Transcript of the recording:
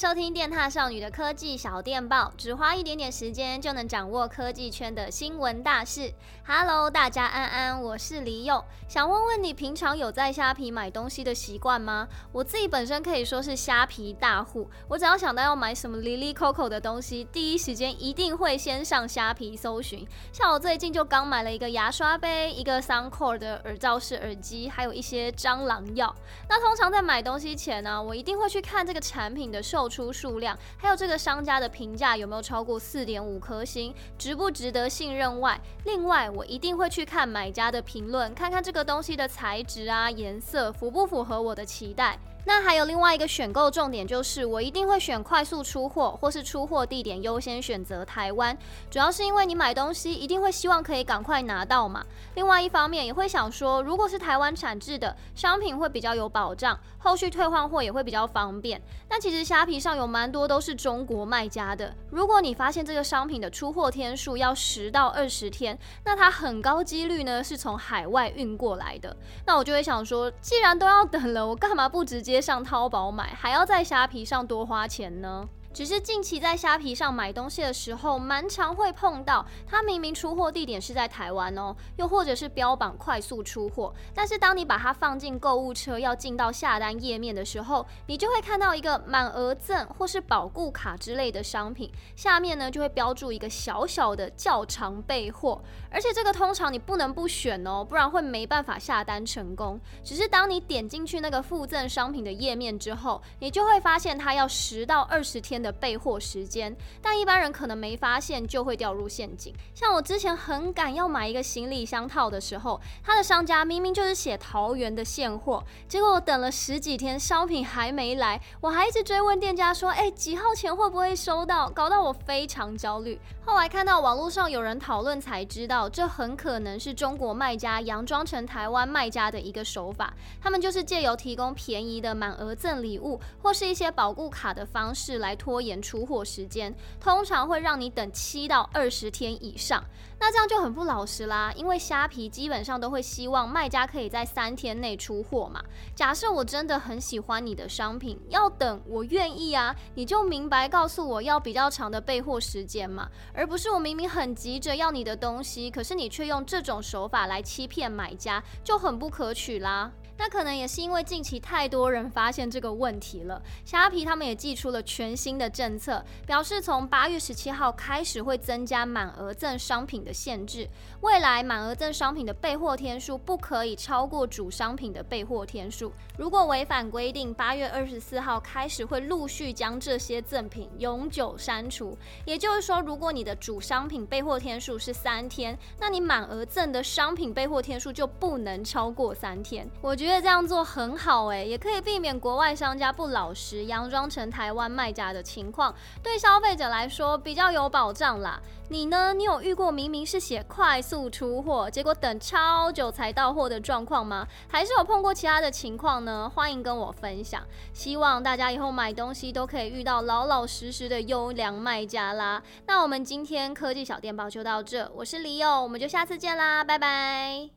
收听电踏少女的科技小电报，只花一点点时间就能掌握科技圈的新闻大事。Hello，大家安安，我是李勇，想问问你平常有在虾皮买东西的习惯吗？我自己本身可以说是虾皮大户，我只要想到要买什么哩哩扣扣的东西，第一时间一定会先上虾皮搜寻。像我最近就刚买了一个牙刷杯，一个 Soundcore 的耳罩式耳机，还有一些蟑螂药。那通常在买东西前呢、我一定会去看这个产品的售出数量，还有这个商家的评价有没有超过四点五颗星，值不值得信任外，另外我一定会去看买家的评论，看看这个东西的材质啊、颜色符不符合我的期待。那还有另外一个选购重点，就是我一定会选快速出货，或是出货地点优先选择台湾，主要是因为你买东西一定会希望可以赶快拿到嘛。另外一方面也会想说，如果是台湾产制的商品会比较有保障，后续退换货也会比较方便。但其实虾皮上有蛮多都是中国卖家的，如果你发现这个商品的出货天数要十到二十天，那它很高几率呢是从海外运过来的。那我就会想说，既然都要等了，我干嘛不直接接上淘宝买，还要在虾皮上多花钱呢？只是近期在虾皮上买东西的时候，蛮常会碰到，它明明出货地点是在台湾哦，又或者是标榜快速出货，但是当你把它放进购物车要进到下单页面的时候，你就会看到一个满额赠或是保固卡之类的商品，下面呢就会标注一个小小的较长备货，而且这个通常你不能不选哦，不然会没办法下单成功。只是当你点进去那个附赠商品的页面之后，你就会发现它要十到二十天的备货时间，但一般人可能没发现就会掉入陷阱。像我之前很赶要买一个行李箱套的时候，他的商家明明就是写桃园的现货，结果我等了十几天，商品还没来，我还一直追问店家说：“哎，几号钱会不会收到？”搞到我非常焦虑。后来看到网络上有人讨论，才知道这很可能是中国卖家佯装成台湾卖家的一个手法。他们就是借由提供便宜的满额赠礼物或是一些保固卡的方式来拖拖延出货时间，通常会让你等七到二十天以上，那这样就很不老实啦。因为虾皮基本上都会希望卖家可以在三天内出货嘛。假设我真的很喜欢你的商品，要等我愿意啊，你就明白告诉我要比较长的备货时间嘛，而不是我明明很急着要你的东西，可是你却用这种手法来欺骗买家，就很不可取啦。那可能也是因为近期太多人发现这个问题了，虾皮他们也寄出了全新的政策，表示从八月十七号开始会增加满额赠商品的限制，未来满额赠商品的备货天数不可以超过主商品的备货天数，如果违反规定，八月二十四号开始会陆续将这些赠品永久删除。也就是说，如果你的主商品备货天数是三天，那你满额赠的商品备货天数就不能超过三天。我觉。觉得这样做很好诶，也可以避免国外商家不老实，佯装成台湾卖家的情况，对消费者来说比较有保障啦。你呢？你有遇过明明是写快速出货，结果等超久才到货的状况吗？还是有碰过其他的情况呢？欢迎跟我分享。希望大家以后买东西都可以遇到老老实实的优良卖家啦。那我们今天科技小电报就到这，我是李友，我们就下次见啦，拜拜。